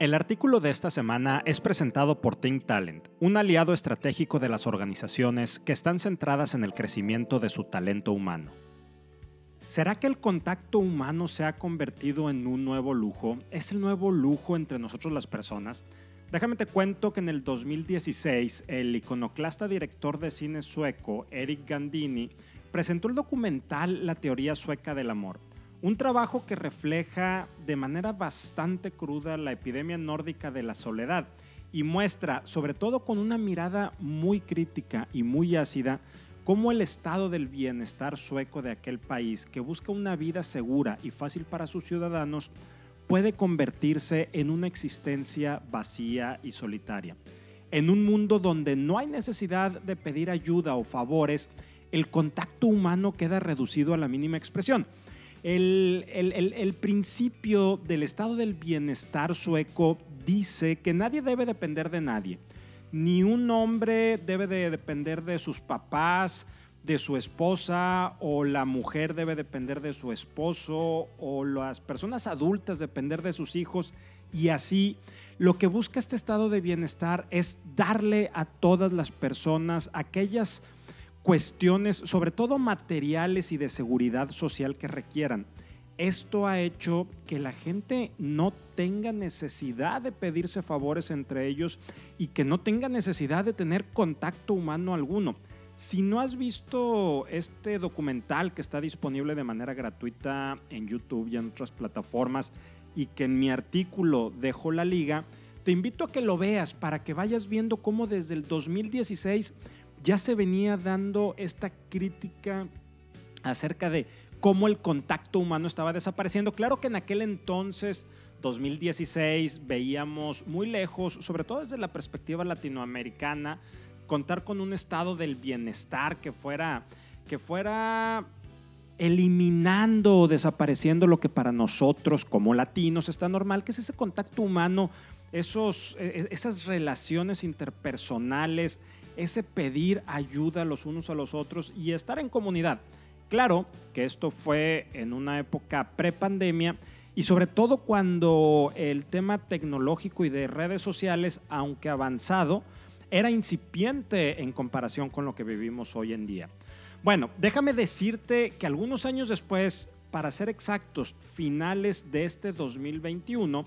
El artículo de esta semana es presentado por Think Talent, un aliado estratégico de las organizaciones que están centradas en el crecimiento de su talento humano. ¿Será que el contacto humano se ha convertido en un nuevo lujo? ¿Es el nuevo lujo entre nosotros las personas? Déjame te cuento que en el 2016 el iconoclasta director de cine sueco Eric Gandini presentó el documental La teoría sueca del amor un trabajo que refleja de manera bastante cruda la epidemia nórdica de la soledad y muestra, sobre todo con una mirada muy crítica y muy ácida, cómo el estado del bienestar sueco de aquel país, que busca una vida segura y fácil para sus ciudadanos, puede convertirse en una existencia vacía y solitaria. En un mundo donde no hay necesidad de pedir ayuda o favores, el contacto humano queda reducido a la mínima expresión el, principio del estado del bienestar sueco dice que nadie debe depender de nadie. Ni un hombre debe de depender de sus papás, de su esposa, o la mujer debe depender de su esposo, o las personas adultas depender de sus hijos. Y así, lo que busca este estado de bienestar es darle a todas las personas aquellas cuestiones, sobre todo materiales y de seguridad social que requieran. Esto ha hecho que la gente no tenga necesidad de pedirse favores entre ellos y que no tenga necesidad de tener contacto humano alguno. Si no has visto este documental que está disponible de manera gratuita en YouTube y en otras plataformas y que en mi artículo dejo la liga, te invito a que lo veas para que vayas viendo cómo desde el 2016 ya se venía dando esta crítica acerca de cómo el contacto humano estaba desapareciendo. Claro que en aquel entonces, 2016, veíamos muy lejos, sobre todo desde la perspectiva latinoamericana, contar con un estado del bienestar que fuera, que fuera eliminando o desapareciendo lo que para nosotros como latinos está normal, que es ese contacto humano, esos, e, e, esas relaciones interpersonales, ese pedir ayuda los unos a los otros y estar en comunidad. Claro que esto fue en una época prepandemia y sobre todo cuando el tema tecnológico y de redes sociales, aunque avanzado, era incipiente en comparación con lo que vivimos hoy en día. Bueno, déjame decirte que algunos años después, para ser exactos, finales de este 2021,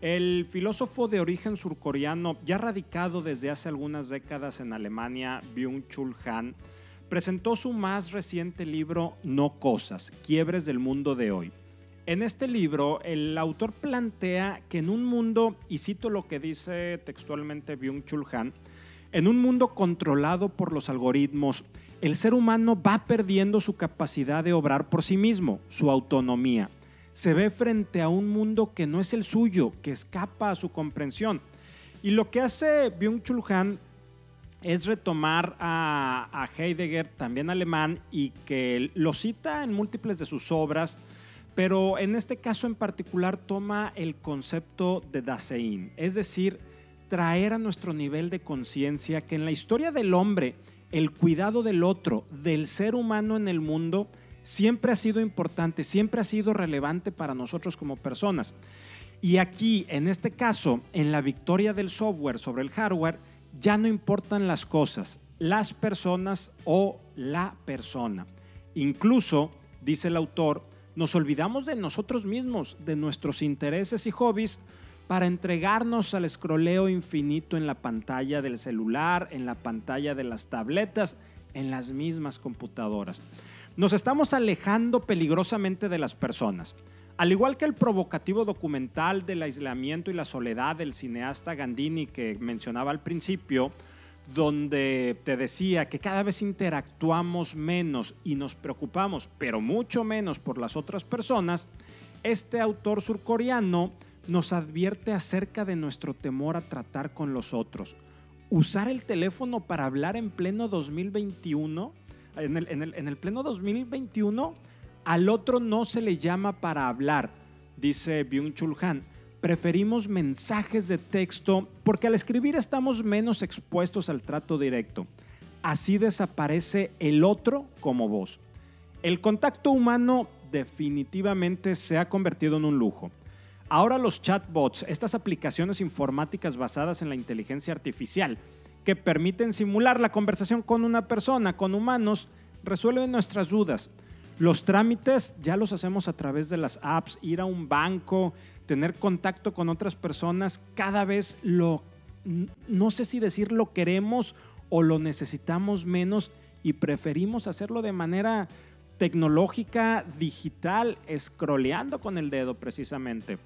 el filósofo de origen surcoreano, ya radicado desde hace algunas décadas en Alemania, Byung-Chul Han, presentó su más reciente libro No Cosas, Quiebres del Mundo de Hoy. En este libro, el autor plantea que en un mundo, y cito lo que dice textualmente Byung-Chul Han, en un mundo controlado por los algoritmos, el ser humano va perdiendo su capacidad de obrar por sí mismo, su autonomía se ve frente a un mundo que no es el suyo, que escapa a su comprensión. Y lo que hace Byung-Chul Han es retomar a, Heidegger, también alemán, y que lo cita en múltiples de sus obras, pero en este caso en particular toma el concepto de Dasein, es decir, traer a nuestro nivel de conciencia que en la historia del hombre, el cuidado del otro, del ser humano en el mundo, siempre ha sido importante, siempre ha sido relevante para nosotros como personas. Y aquí, en este caso, en la victoria del software sobre el hardware, ya no importan las cosas, las personas o la persona. Incluso, dice el autor, nos olvidamos de nosotros mismos, de nuestros intereses y hobbies, para entregarnos al escroleo infinito en la pantalla del celular, en la pantalla de las tabletas, en las mismas computadoras. Nos estamos alejando peligrosamente de las personas. Al igual que el provocativo documental del aislamiento y la soledad del cineasta Gandini que mencionaba al principio, donde te decía que cada vez interactuamos menos y nos preocupamos, pero mucho menos por las otras personas, este autor surcoreano nos advierte acerca de nuestro temor a tratar con los otros. Usar el teléfono para hablar en pleno 2021 en el, pleno 2021, al otro no se le llama para hablar, dice Byung-Chul Han. Preferimos mensajes de texto porque al escribir estamos menos expuestos al trato directo. Así desaparece el otro como voz. El contacto humano definitivamente se ha convertido en un lujo. Ahora los chatbots, estas aplicaciones informáticas basadas en la inteligencia artificial, que permiten simular la conversación con una persona, con humanos, resuelven nuestras dudas. Los trámites ya los hacemos a través de las apps, ir a un banco, tener contacto con otras personas, cada vez lo, no sé si decir lo queremos o lo necesitamos menos y preferimos hacerlo de manera tecnológica, digital, scrolleando con el dedo precisamente.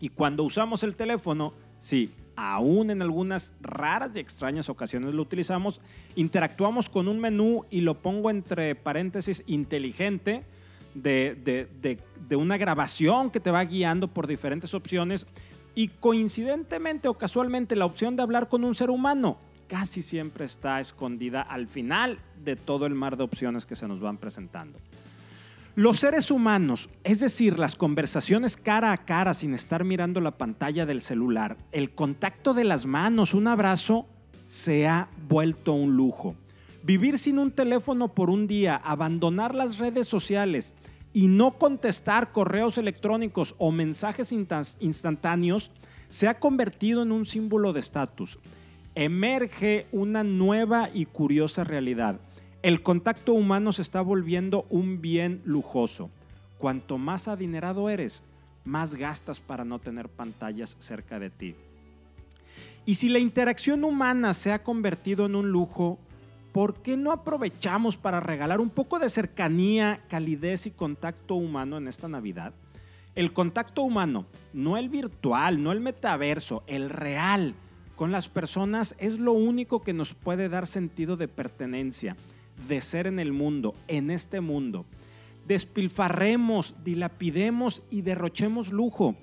Y cuando usamos el teléfono, sí, aún en algunas raras y extrañas ocasiones lo utilizamos, interactuamos con un menú y lo pongo entre paréntesis inteligente de, de, una grabación que te va guiando por diferentes opciones y coincidentemente o casualmente la opción de hablar con un ser humano casi siempre está escondida al final de todo el mar de opciones que se nos van presentando. Los seres humanos, es decir, las conversaciones cara a cara sin estar mirando la pantalla del celular, el contacto de las manos, un abrazo, se ha vuelto un lujo. Vivir sin un teléfono por un día, abandonar las redes sociales y no contestar correos electrónicos o mensajes instantáneos se ha convertido en un símbolo de estatus. Emerge una nueva y curiosa realidad el contacto humano se está volviendo un bien lujoso. Cuanto más adinerado eres, más gastas para no tener pantallas cerca de ti. Y si la interacción humana se ha convertido en un lujo, ¿por qué no aprovechamos para regalar un poco de cercanía, calidez y contacto humano en esta Navidad? El contacto humano, no el virtual, no el metaverso, el real, con las personas es lo único que nos puede dar sentido de pertenencia de ser en el mundo, en este mundo. Despilfarremos, dilapidemos y derrochemos lujo.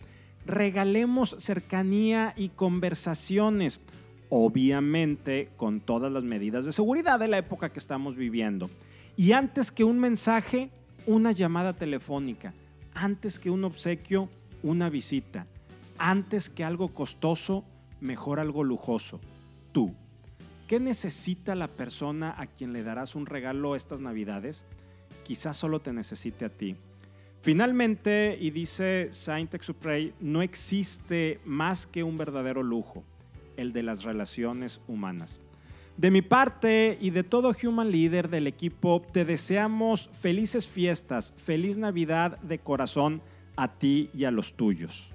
Regalemos cercanía y conversaciones, obviamente con todas las medidas de seguridad de la época que estamos viviendo. Y antes que un mensaje, una llamada telefónica. Antes que un obsequio, una visita. Antes que algo costoso, mejor algo lujoso. Tú. ¿Qué necesita la persona a quien le darás un regalo estas navidades? Quizás solo te necesite a ti. Finalmente, y dice Saint-Exupéry, no existe más que un verdadero lujo, el de las relaciones humanas. De mi parte y de todo Human Leader del equipo, te deseamos felices fiestas, feliz Navidad de corazón a ti y a los tuyos.